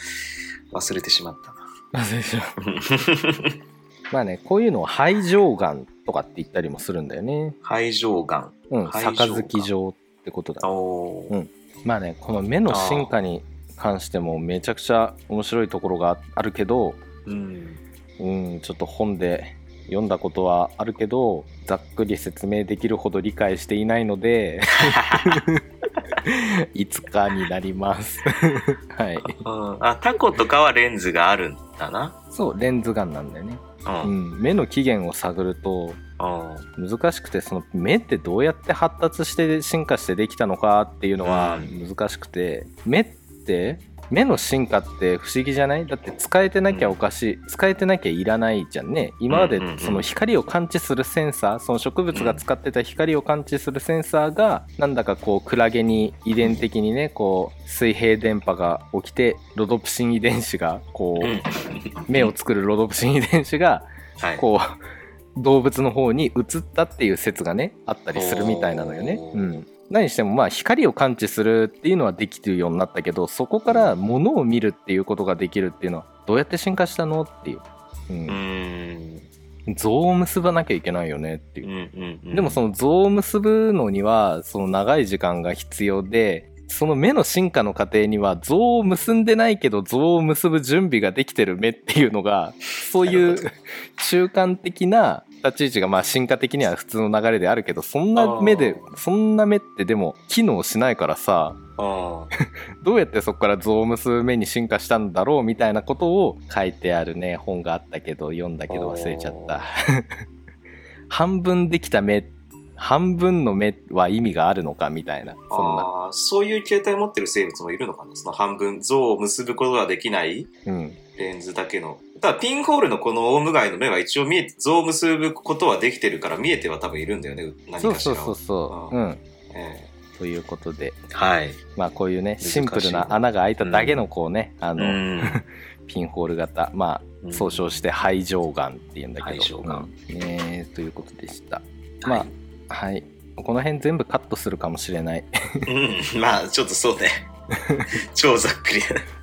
忘れてしまったな。まあね、こういうのを肺上眼とかって言ったりもするんだよね。肺上眼。うん。杯状ってことだ。うんまあね、この目の進化に関してもめちゃくちゃ面白いところがあるけど、うん。うん、ちょっと本で読んだことはあるけど、ざっくり説明できるほど理解していないので、いつかになります。はい。うんあ、タコとかはレンズがあるんだな。そう、レンズガンなんだよね。う。うんん、目の起源を探るとうん難しくて、その目ってどうやって発達して進化してできたのかっていうのはうん難しくて、目って、目の進化って不思議じゃない？だって使えてなきゃおかしい、使えてなきゃいらないじゃんね。今までうんうんうん。その光を感知するセンサーその植物が使ってた光を感知するセンサーがなんだかこうクラゲに遺伝的にねこう水平電波が起きてロドプシン遺伝子がこうん。う目を作るロドプシン遺伝子がはい。こう動物の方に移ったっていう説がねあったりするみたいなのよね。うん、何してもまあ光を感知するっていうのはできるようになったけどそこから物を見るっていうことができるっていうのはどうやって進化したのっていう、う、うん。ん。像を結ばなきゃいけないよねっていう。うんうんうん。でもその像を結ぶのにはその長い時間が必要でその目の進化の過程には像を結んでないけど像を結ぶ準備ができてる目っていうのがそういう中間的な立ち位置がまあ進化的には普通の流れであるけどそんな目でそんな目ってでも機能しないからさあ どうやってそこから像を結ぶ目に進化したんだろうみたいなことを書いてあるね本があったけど読んだけど忘れちゃった。半分できた目半分の目は意味があるのかみたいなあそんな。そういう形態を持ってる生物もいるのかな？その半分、像を結ぶことができないうんレンズだけの。ただ、ピンホールのこのオウムガイの目は一応見えて、像を結ぶことはできてるから見えては多分いるんだよね。何そうかしらは。そうそうそうううんえということでえはい。まあこういうねシンプルな穴が開いただけのこうね、あうの、ん。ピンホール型まあ総称して肺上眼っていうんだけど肺上眼うんねということでしたまあはいこの辺全部カットするかもしれないうん。まあ、ちょっとそうね。超ざっくり。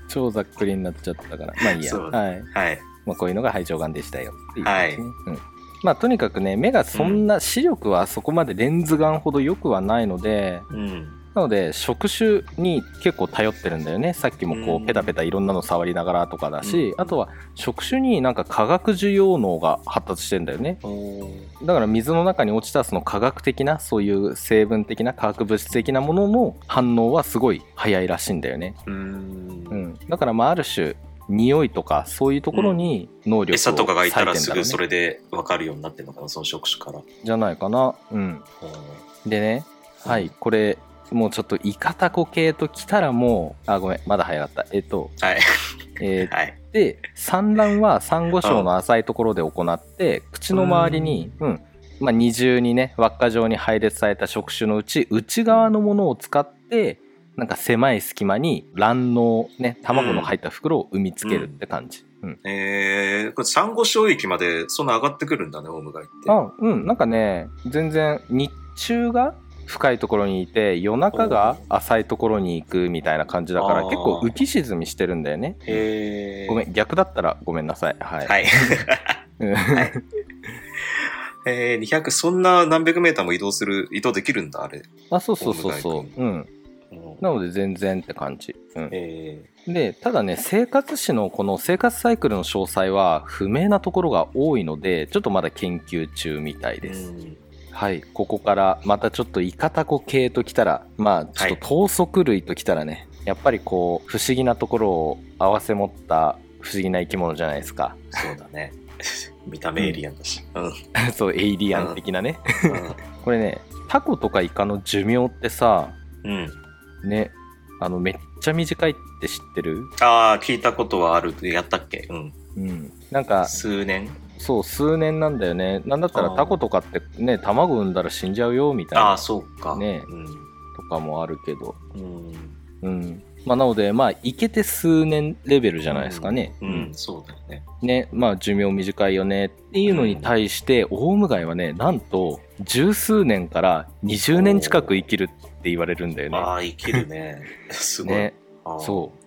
超ざっくりになっちゃったから。まあいいや。はい。はい。まあ、こういうのが肺上眼でしたよっていう。ことはい。うん。まあとにかくね目がそんな視力はそこまでレンズ眼ほど良くはないので、うん。なので触手に結構頼ってるんだよね。さっきもこうん。うペタペタいろんなの触りながらとかだし、うん。あとは触手になんか化学受容脳が発達してんだよね。だから水の中に落ちたその化学的なそういう成分的な化学物質的なものの反応はすごい早いらしいんだよね、う。うん。ん、だからまあある種匂いとかそういうところに能力を餌とかがいたらすぐそれで分かるようになってるのかな、その触手から。じゃないかな。うん。でねうん。はいこれもうちょっとイカタコ系ときたらもうあごめんまだ早かった。えっとはい。えー はい。で産卵はサンゴ礁の浅いところで行って口の周りに、うん。まあ、二重にね輪っか状に配列された触手のうち内側のものを使ってなんか狭い隙間に卵のね卵の入った袋を産みつけるって感じ、うん。えー、これ、サンゴ礁域までそんな上がってくるんだね、オウムガイって。あうん。なんかね全然日中が深いところにいて夜中が浅いところに行くみたいな感じだから結構浮き沈みしてるんだよね。へごめん逆だったらごめんなさい。はい、はい。うん。えー、200、そんな何百メーターも移動する、移動できるんだ、あれ。あそうそうそうそう。うん。うん。なので全然って感じ。うん。えで、ただね、生活史のこの生活サイクルの詳細は不明なところが多いので、ちょっとまだ研究中みたいーです。うんはい、ここからまたちょっとイカタコ系ときたら、まあちょっと頭足類ときたらね、やっぱりこう、不思議なところを合わせ持った不思議な生き物じゃないですか。そうだね。見た目エイリアンだし。うん。う んそう、エイリアン的なね。これね、タコとかイカの寿命ってさ、うん。ね、あの、めっちゃ短いって知ってる？ああ、聞いたことはある。やったっけ？うん。うん。なんか、数年？そう、数年なんだよね。なんだったらタコとかってね、卵産んだら死んじゃうよ、みたいなああ、そうか。ねうん。とかもあるけど。うん。うん。まあ、なので、まあ、いけて数年レベルじゃないですかね。うん、そうだよね。ね、まあ、寿命短いよねっていうのに対して、オウムガイはね、なんと、十数年から20年近く生きるって言われるんだよね。ああ、生きるね。すごい。ね。そう。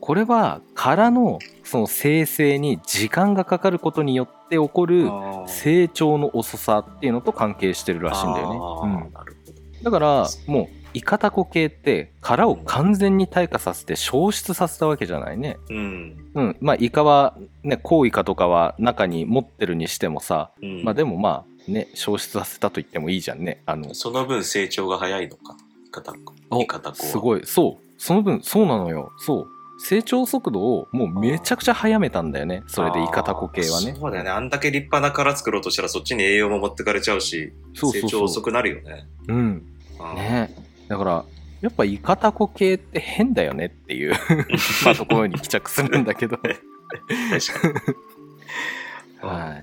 これは、殻の、その生成に時間がかかることによって起こる成長の遅さっていうのと関係してるらしいんだよね。うんなるほど。だからもうイカタコ系って殻を完全に退化させて消失させたわけじゃないね。うん。うん。まあイカはね、コウイカとかは中に持ってるにしてもさ、うん、まあでもまあね、消失させたと言ってもいいじゃんね。あの、その分成長が早いのか。イカタコ。イカタコは。すごい。そう。その分、そうなのよ。そう。成長速度をもうめちゃくちゃ早めたんだよね。それでイカタコ系はね。そうだよね。あんだけ立派な殻作ろうとしたらそっちに栄養も持ってかれちゃうし、そうそうそう成長遅くなるよね。うん。ねだから、やっぱイカタコ系って変だよねっていう、まあところに帰着するんだけど。は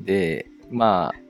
い。で、まあ、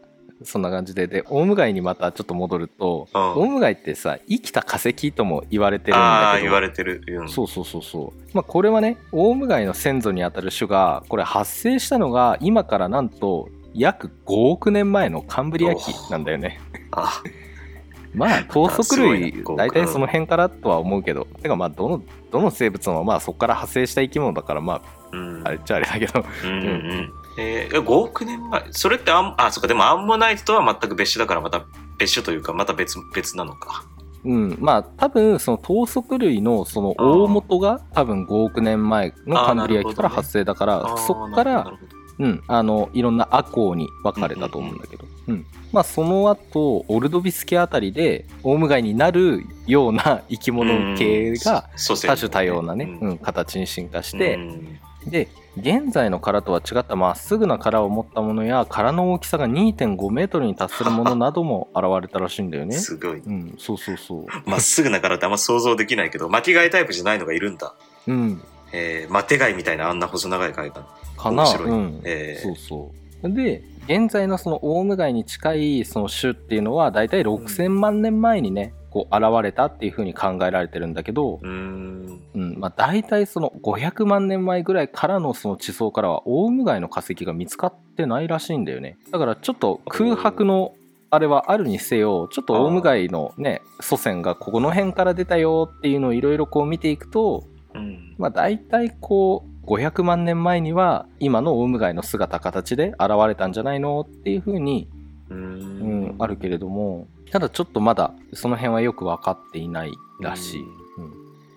そんな感じで、で、オウムガイにまたちょっと戻ると、うんオウムガイってさ、生きた化石とも言われてるんああ、だけど、言われてる。うん。そうそうそうそう。まあこれはね、オウムガイの先祖にあたる種が、これ発生したのが今からなんと約5億年前のカンブリア紀なんだよね。あ まあ、頭足すごい類大体その辺からとは思うけど、てかまあ、どの、どの生物もまあそこから派生した生き物だから、まうん。あ、あれっちゃあれだけど、うんうんうん。えー、5億年前？それってアン、あ、そっか、でもアンモナイトとは全く別種だから、また別種というか、また別、別なのか。うん、まあ多分その頭足類のその大元が多分5億年前のカンブリア紀から発生だから、あーそこからうん、あのいろんな亜項に分かれたと思うんだけど、うんまあその後オルドビス系あたりでオウムガイになるような生き物系が多種多様なね、うん。うん形に進化して、うん。で現在の殻とは違ったまっすぐな殻を持ったものや殻の大きさが2.5メートルに達するものなども現れたらしいんだよね。すごい。うん、そうそうそう。まっすぐなからってあんま想像できないけど、巻き貝タイプじゃないのがいるんだ。うん、えー、マテ貝みたいなあんな細長い貝が。かな。面白いうん、えーそうそう。で、現在のそのオウムガイに近いその種っていうのはだいたい6000万年前にね、こう現れたっていうふうに考えられてるんだけど、うん、まあ大体その500万年前ぐらいからのその地層からはオウムガイの化石が見つかってないらしいんだよね。だからちょっと空白のあれはあるにせよ、ちょっとオウムガイのね、祖先がここの辺から出たよっていうのをいろいろこう見ていくと、うん。まあ大体こう500万年前には今のオウムガイの姿形で現れたんじゃないのっていうふうに、うん。ん。あるけれども、ただちょっとまだその辺はよく分かっていないらしい。うん。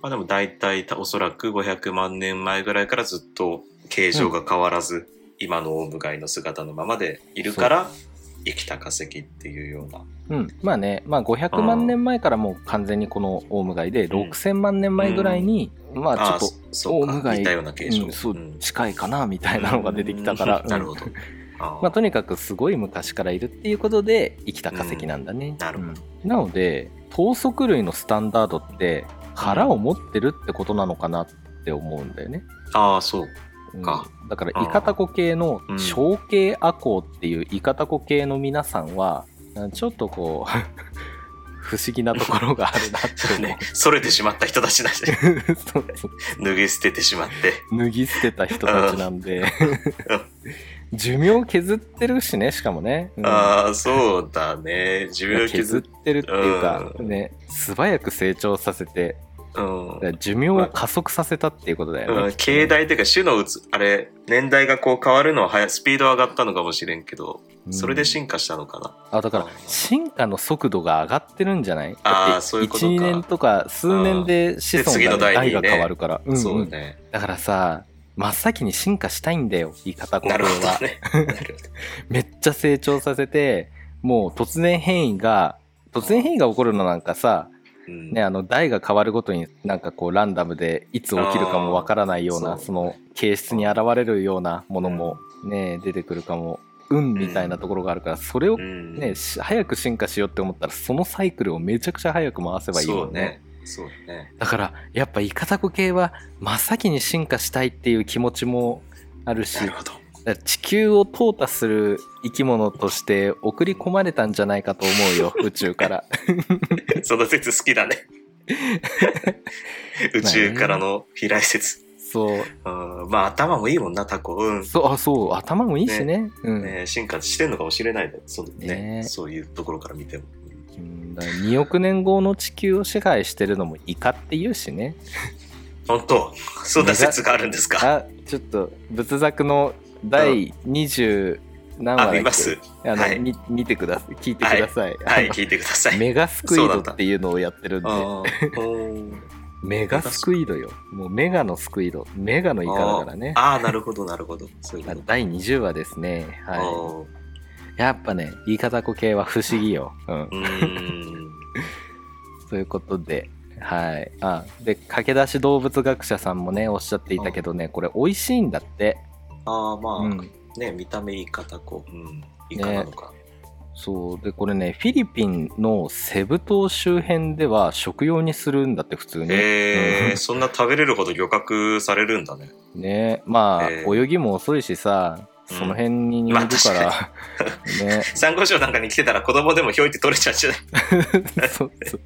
まあでも大体おそらく500万年前ぐらいからずっと形状が変わらず、今のオウムガイの姿のままでいるから、生きた化石っていうような。うん、まあね、まあ、500万年前からもう完全にこのオウムガイで、6000万年前ぐらいに、まあちょっと、オウムガイ似たような形状。うんそううん。近いかなみたいなのが出てきたから、うん。なるほどまあ、とにかくすごい昔からいるっていうことで生きた化石なんだね。なるほど。うん。なので頭足類のスタンダードって殻を持ってるってことなのかなって思うんだよね。あー、そう。うん。かだからイカタコ系のうん。小系アコウっていうイカタコ系の皆さんはちょっとこう 不思議なところがあるなって。ね、それてしまった人たちだし、脱ぎ捨ててしまって。脱ぎ捨てた人たちなんで寿命削ってるしねしかもね、うん。ああ、そうだね。寿命削っ削ってるっていうか、うん。ね素早く成長させてうん。寿命を加速させたっていうことだよね。うん、境内というか種のうつ、あれ、年代がこう変わるのは早い、スピード上がったのかもしれんけど、うん。それで進化したのかな。あだから進化の速度が上がってるんじゃない？あーだってそういうことか。12年とか数年で子孫が、代が変わるから、うんうん。そうね。だからさ真っ先に進化したいんだよイカタコ系なるほどは、ね。なるほど めっちゃ成長させてもう突然変異が突然変異が起こるのなんかさ、うん。ね、あの代が変わるごとになんかこうランダムでいつ起きるかもわからないようなその形質に現れるようなものもね出てくるかも。運みたいなところがあるからそれをうん。早く進化しようって思ったらそのサイクルをめちゃくちゃ早く回せばいいもんねそうね。そうね。だからやっぱイカタコ系は真っ先に進化したいっていう気持ちもあるしなるほど。地球を淘汰する生き物として送り込まれたんじゃないかと思うよ 宇宙から その説好きだね。宇宙からの飛来説。そううんまあ頭もいいもんな、タコ。うん。そうあそう頭もいいしねうん、ね、進化してんのかもしれないね。そうねねそういうところから見ても。うん。だから2億年後の地球を支配してるのもイカって言うしね。本当？そんな説があるんですか？あちょっと仏作の第20何話だあ、っけ？見ます。あの、はい。み見てください。聞いてください、はい、あの聞いてください。メガスクイドっていうのをやってるんで。メガスクイドよ。もうメガのスクイド。メガのイカだからね。あー、なるほど、なるほど。そういう。第20話ですね。はいやっぱね言い方子系は不思議ようん。ということではいあで駆け出し動物学者さんもねおっしゃっていたけどねこれ美味しいんだってああ、まあ、うんね、見た目いい方こう。うん。いかなのか。そうでこれねフィリピンのセブ島周辺では食用にするんだって普通に、えー、そんな食べれるほど漁獲されるんだね。うんねまあ、えー泳ぎも遅いしさその辺にいるまあから、ね。サンゴ礁なんかに来てたら子供でもひょいって取れちゃうんじゃないそうそう。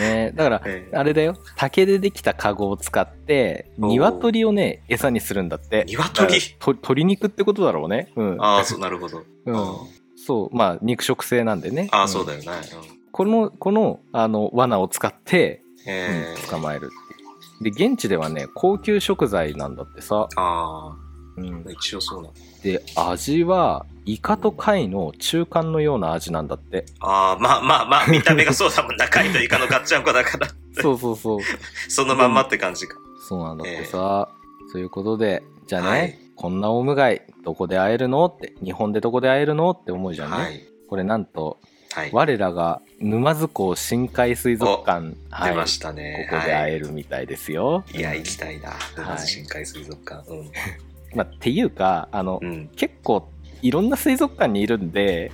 ね。だからえーあれだよ。竹でできたカゴを使って鶏をね餌にするんだって。鶏？鶏肉ってことだろうね。うん。ああ、そう、なるほど。うん。あそう。まあ肉食性なんでね。あー、ん。そうだよね。うん。このこのあの罠を使って捕まえるで現地ではね高級食材なんだってさ、あうんあ、一応そうな。で味はイカと貝の中間のような味なんだってああ、まあまあまあ、見た目がそうだもんな。貝とイカのガッチャンコだから。そうそうそうそのまんまって感じか。そうなんだってさ、ということでじゃあね、はいこんなオウムガイどこで会えるのって日本でどこで会えるのって思うじゃない、はい。これなんとはい。我らが沼津港深海水族館、はい、出ましたね。ここで会えはるみたいですよ、い。いや、行きたいな。い沼津深海水族館。うん。まあ、っていうかあの、うん。結構いろんな水族館にいるんで、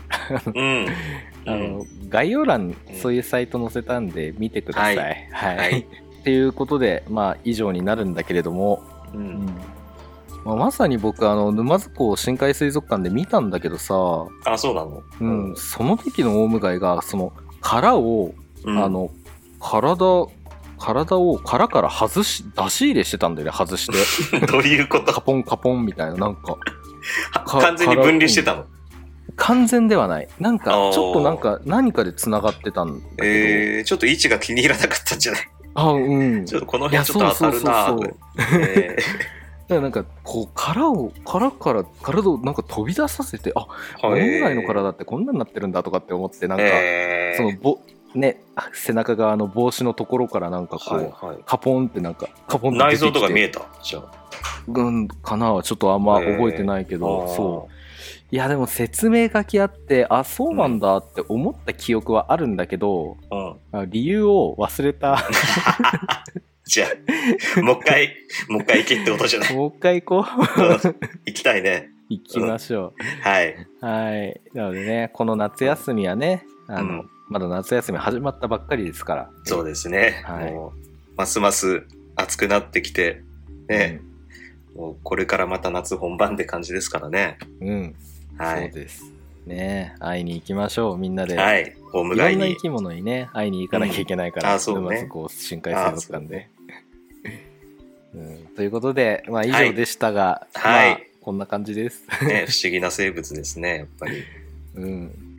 うん。あの概要欄にそういうサイト載せたんで見てください。ははい。はいっていうことで、まあ、以上になるんだけれども、う。うんんまあ、まさに僕あの沼津港深海水族館で見たんだけどさ、あ、そうなの？うん、その時のオウムガイがその殻を、うんあ、の体体を殻から外し出し入れしてたんだよね外して。どういうこと？カポンカポンみたいななんか。か 完全に分離してたの？完全ではない。なんかちょっとなんか何かでつながってたんだけど、えー、ちょっと位置が気に入らなかったんじゃない？あうん。ちょっとこの辺ちょっと当たるなそうそうそうえだからなんかこう殻を殻から体をなんか飛び出させてあーオウムガイの体ってこんなになってるんだとかって思ってなんか、えー。そのぼね背中側の帽子のところからなんかこう、はいはカポンってなんかカポンい。って内臓とか見えた？じゃあ。うんかな？はちょっとあんま覚えてないけど、あーそういやでも説明書きあってあそうなんだって思った記憶はあるんだけど、うん。あ理由を忘れた じゃあ、もう一回、もう一回行けってことじゃない？もう一回行こう行きたいね。行きましょはい。うはいなのでねこの夏休みはねあの、うんまだ夏休み始まったばっかりですからそうですね。はいもうますます暑くなってきて、ね、もうこれからまた夏本番って感じですからね。うん、うんはい。そうですね会いに行きましょうみんなで、はい。ホームいろ街に。んな生き物にね会いに行かなきゃいけないから、うんあそうね沼津港深海水族館で。うん、ということで、まあ、以上でしたが、はいまあ、こんな感じです。ね、不思議な生物ですね、やっぱり。うん、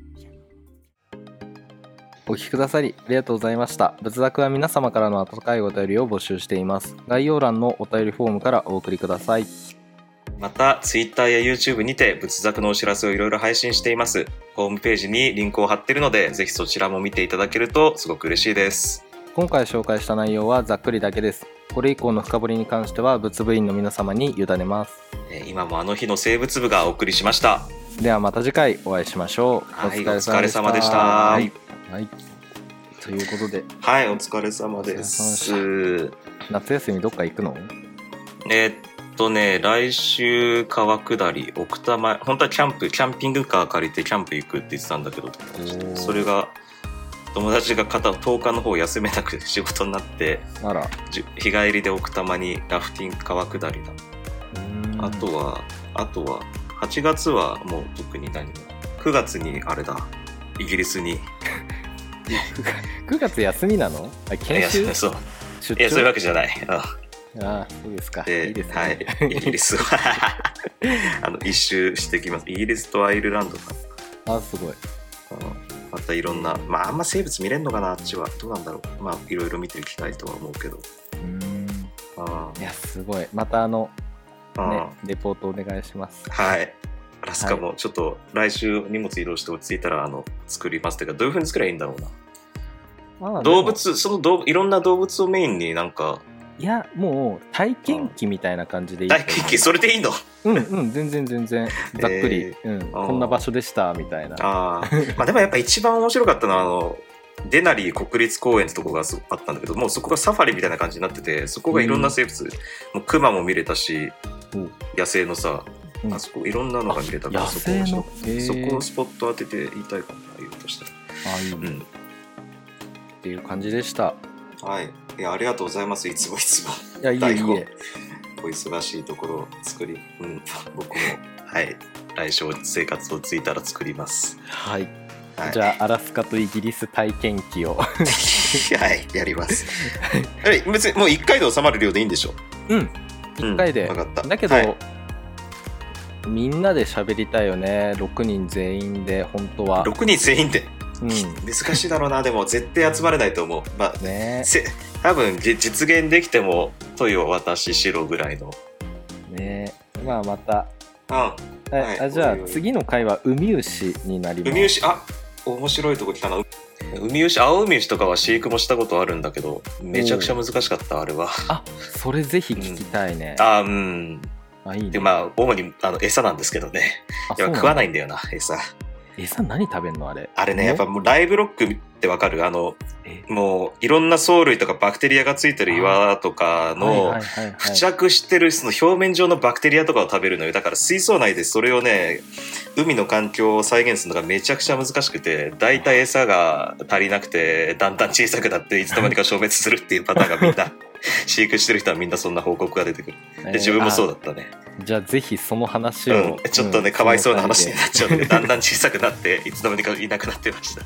お聞きくださりありがとうございました。仏作は皆様からの温かいお便りを募集しています。概要欄のお便りフォームからお送りください。また、Twitter や YouTube にて仏作のお知らせをいろいろ配信しています。ホームページにリンクを貼っているので、ぜひそちらも見ていただけるとすごく嬉しいです。今回紹介した内容はざっくりだけです。これ以降の深掘りに関しては仏部員の皆様に委ねます。えー今もあの日の生物部がお送りしました。ではまた次回お会いしましょう。はい、お疲れ様でした。はい。はいということで、はい、お疲れ様です。夏休みどっか行くの？えーっとね、来週川下り、奥多摩、本当はキャンプ、キャンピングカー借りてキャンプ行くって言ってたんだけど、ーそれが、友達が片10日の方休めなくて仕事になって、あら。日帰りで奥多摩にラフティング川下りだ。あとは、あとは、8月はもう特に何も。9月にあれだ、イギリスに。9月休みなの？あいや研修そう。出いや、そういう張わけじゃない。うんああ、そうですか。で、いいですね。はい、イギリスは あの一周してきます。イギリスとアイルランドかあすごい。な。うんまたいろんな、まあ、あんま生物見れんのかな、あっちは。どうなんだろう。まあ、いろいろ見ていきたいとは思うけど。うーん。あいや、すごい。またあの、あ、ね、レポートお願いします。はい。アラスカもちょっと来週荷物移動して落ち着いたらあの作りますっていうかどういうふうに作ればいいんだろうなまあ動物その動物いろんな動物をメインになんか。いや、もう体験記みたいな感じでいい。と思う。大研究それでいいの？うんうん、全然全然。ざっくり、うん、こんな場所でした、みたいな。ああまあでもやっぱ一番面白かったのはあのデナリー国立公園ってとこがすあったんだけどもうそこがサファリみたいな感じになっててそこがいろんな生物、もうクマも見れたしう。ん野生のさ、うん。あそこいろんなのが見れたから野そこそこをスポット当てて言いたいかな言うとした。らあいい、っうんていう感じでした。はいいやありがとうございますいつもいつもいや、いいえ。お忙しいところを作り、うん、僕も、はい、来週生活をついたら作ります。はい。はい、じゃあ、アラスカとイギリス体験記を。はい、やります。え別にもう1回で収まる量でいいんでしょうん。一回で。わかった。だけど、はいみんなで喋りたいよね。6人全員で、本当は。6人全員で。うん。難しいだろうな、でも絶対集まれないと思う。まあ、ねせ多分じ実現できても、トイを私、白ぐらいの。ねまあ、また。うん。はいはいあじゃあ次の回はウミウシになります。ウミウシ、あ面白いとこ来たな。ウミウシ、青ウミウシとかは飼育もしたことあるんだけど、めちゃくちゃ難しかった、あれは。あそれぜひ聞きたいね。あうん。あ、いいね。で、まあ、主にあの餌なんですけどね。あ、いや食わないい。んだよな、餌。餌何食べんのあれ？あれね、やっぱもうライブロックってわかる？あの、え？もういろんな藻類とかバクテリアがついてる岩とかはいの付着してるその表面上のバクテリアとかを食べるのよ。だから水槽内でそれをね、海の環境を再現するのがめちゃくちゃ難しくて、だいたい餌が足りなくて、だんだん小さくなっていつの間にか消滅するっていうパターンがみんな、飼育してる人はみんなそんな報告が出てくる。で、自分もそうだったね。あじゃあぜひその話うんを。。ちょっとね、んかわいそうな話になっちゃうので、だんだん小さくなって、いつの間にかいなくなってました。